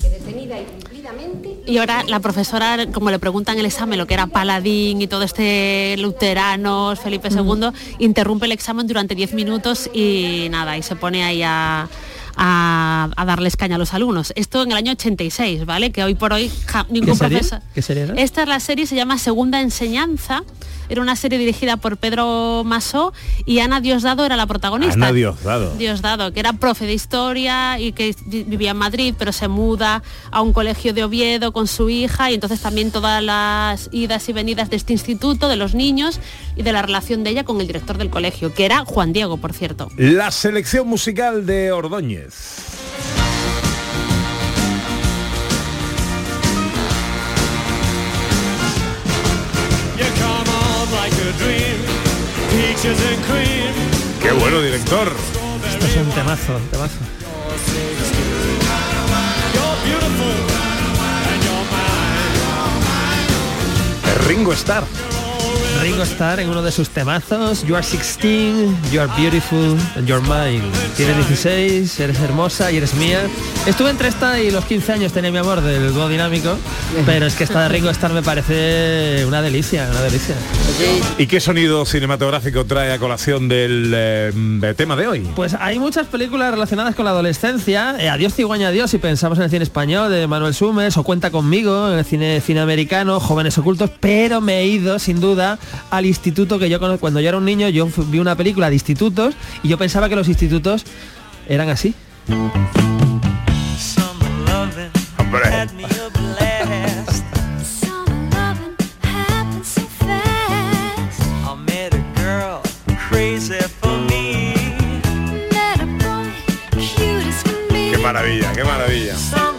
Y ahora la profesora, como le preguntan el examen lo que era paladín y todo este luteranos, Felipe II, interrumpe el examen durante 10 minutos y nada, y se pone ahí a, a, a darles caña a los alumnos. Esto en el año 86, ¿vale? Que hoy por hoy ja- ningún ¿Qué serie? profesor... ¿Qué serie era? Esta es la serie, se llama Segunda Enseñanza. Era una serie dirigida por Pedro Masó y Ana Diosdado era la protagonista. Ana Diosdado. Diosdado, que era profe de historia y que vi- vivía en Madrid, pero se muda a un colegio de Oviedo con su hija y entonces también todas las idas y venidas de este instituto, de los niños y de la relación de ella con el director del colegio, que era Juan Diego, por cierto. La selección musical de Ordóñez. Qué bueno, director. Esto es un temazo, temazo. Ringo Starr. Ringo Starr en uno de sus temazos, You are 16, You are beautiful, and you're mine. Tienes 16, eres hermosa y eres mía. Estuve entre esta y los 15 años tenía mi amor del dúo dinámico, pero es que esta de Ringo Starr me parece una delicia, una delicia. ¿Y qué sonido cinematográfico trae a colación del eh, del tema de hoy? Pues hay muchas películas relacionadas con la adolescencia. Eh, Adiós cigüeña adiós si pensamos en el cine español de Manuel Summers o Cuenta conmigo en el cine, cine americano, Jóvenes ocultos, pero me he ido sin duda al instituto que yo conozco. Cuando yo era un niño yo vi una película de institutos y yo pensaba que los institutos eran así. Hombre. Qué maravilla, qué maravilla.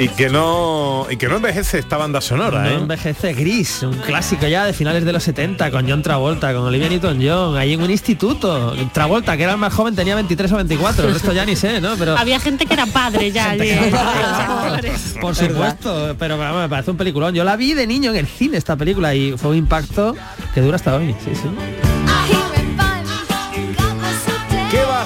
Y que no y que no envejece esta banda sonora, No ¿eh? envejece gris, un clásico ya de finales de los 70 con John Travolta, con Olivia Newton-John, ahí en un instituto. Travolta, que era el más joven, tenía 23 o 24, esto ya ni sé, ¿no? Pero Había gente que era padre ya. allí. Por supuesto, pero vamos, me parece un peliculón. Yo la vi de niño en el cine esta película y fue un impacto que dura hasta hoy. Sí, sí.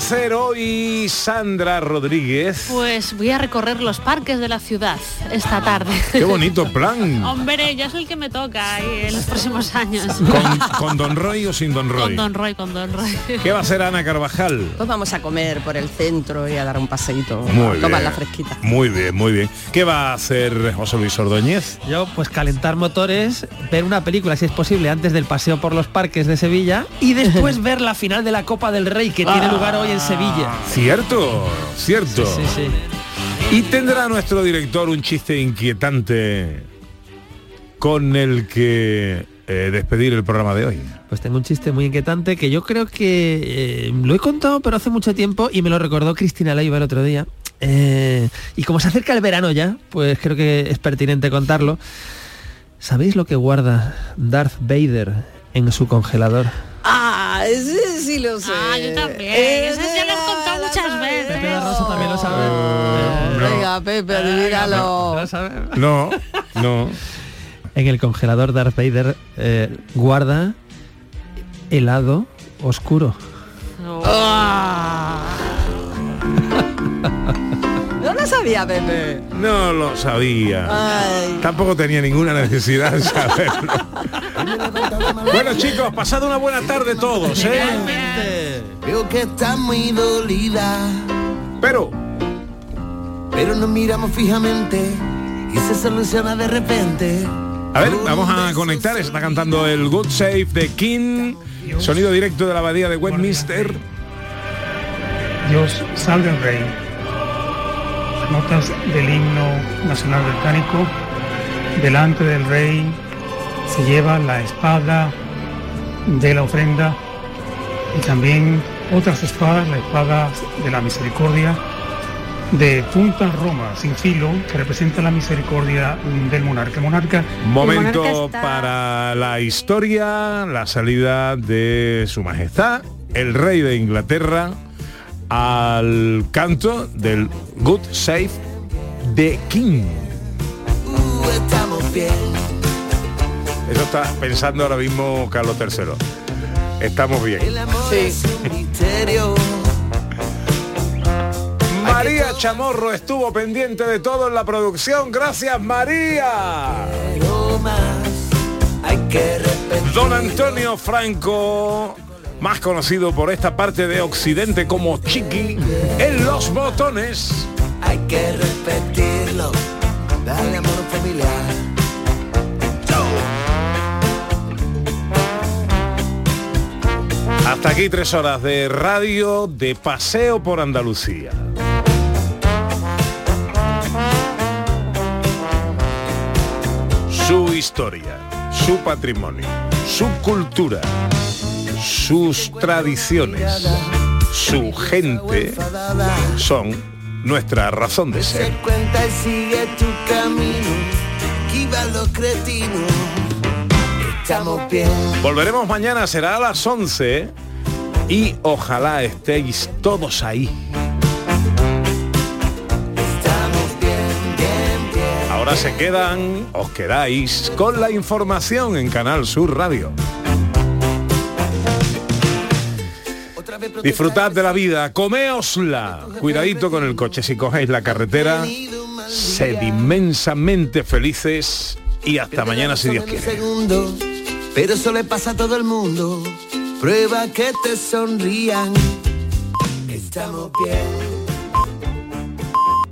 Hacer hoy Sandra Rodríguez? Pues voy a recorrer los parques de la ciudad esta tarde. Qué bonito plan. [laughs] Hombre, ya es el que me toca ahí en los próximos años. [laughs] ¿Con, con Don Roy o sin Don Roy? Con Don Roy, con Don Roy. ¿Qué va a hacer Ana Carvajal? Pues vamos a comer por el centro y a dar un paseíto. Muy a tomar bien. la fresquita. Muy bien, muy bien. ¿Qué va a hacer José Luis Ordóñez? Yo, pues calentar motores, ver una película, si es posible, antes del paseo por los parques de Sevilla y después [laughs] ver la final de la Copa del Rey que tiene lugar hoy en Sevilla. Cierto, cierto. Sí, sí, sí. Y tendrá nuestro director un chiste inquietante con el que eh, despedir el programa de hoy. Pues tengo un chiste muy inquietante que yo creo que eh, lo he contado pero hace mucho tiempo y me lo recordó Cristina Leiva el otro día. Eh, y como se acerca el verano ya, pues creo que es pertinente contarlo. ¿Sabéis lo que guarda Darth Vader en su congelador? Ah, ese sí lo sé. Ah, yo también. Eh, Eso ya lo he contado muchas veces. Pepe da Rosa también lo sabe. Venga, Pepe, adivínalo. No, no. En el congelador Darth Vader eh, guarda helado oscuro. Ah. No lo sabía, Pepe. No lo sabía. Ay. Tampoco tenía ninguna necesidad de saberlo. bueno chicos, pasad una buena tarde todos, ¿eh? Veo que estás muy dolida. Pero. Pero nos miramos fijamente y se soluciona de repente. A ver, vamos a conectar. Está cantando el Good Save de King. Sonido directo de la abadía de Westminster. Dios salve al rey. Notas del himno nacional británico. Delante del rey se lleva la espada de la ofrenda y también otras espadas, la espada de la misericordia de punta Roma, sin filo, que representa la misericordia del monarca. Monarca Momento para la historia, la salida de su majestad, el rey de Inglaterra, al canto del Good Save de King. Uh, estamos bien. Eso está pensando ahora mismo Carlos III. Estamos bien. El amor es un misterio. María Chamorro estuvo pendiente de todo en la producción. Gracias, María. Pero más hay que respetar. Don Antonio Franco más conocido por esta parte de Occidente como Chiqui, en los botones. Hay que repetirlo, dale amor familiar. Hasta aquí tres horas de radio de paseo por Andalucía. Su historia, su patrimonio, su cultura, sus tradiciones, su gente son nuestra razón de ser. Volveremos mañana, será a las 11 y ojalá estéis todos ahí. Ahora se quedan, os quedáis con la información en Canal Sur Radio. Disfrutad de la vida, comeosla. Cuidadito con el coche si cogéis la carretera. Sed inmensamente felices y hasta mañana si Dios quiere. segundo, pero eso le pasa a todo el mundo. Prueba que te sonrían. Estamos bien.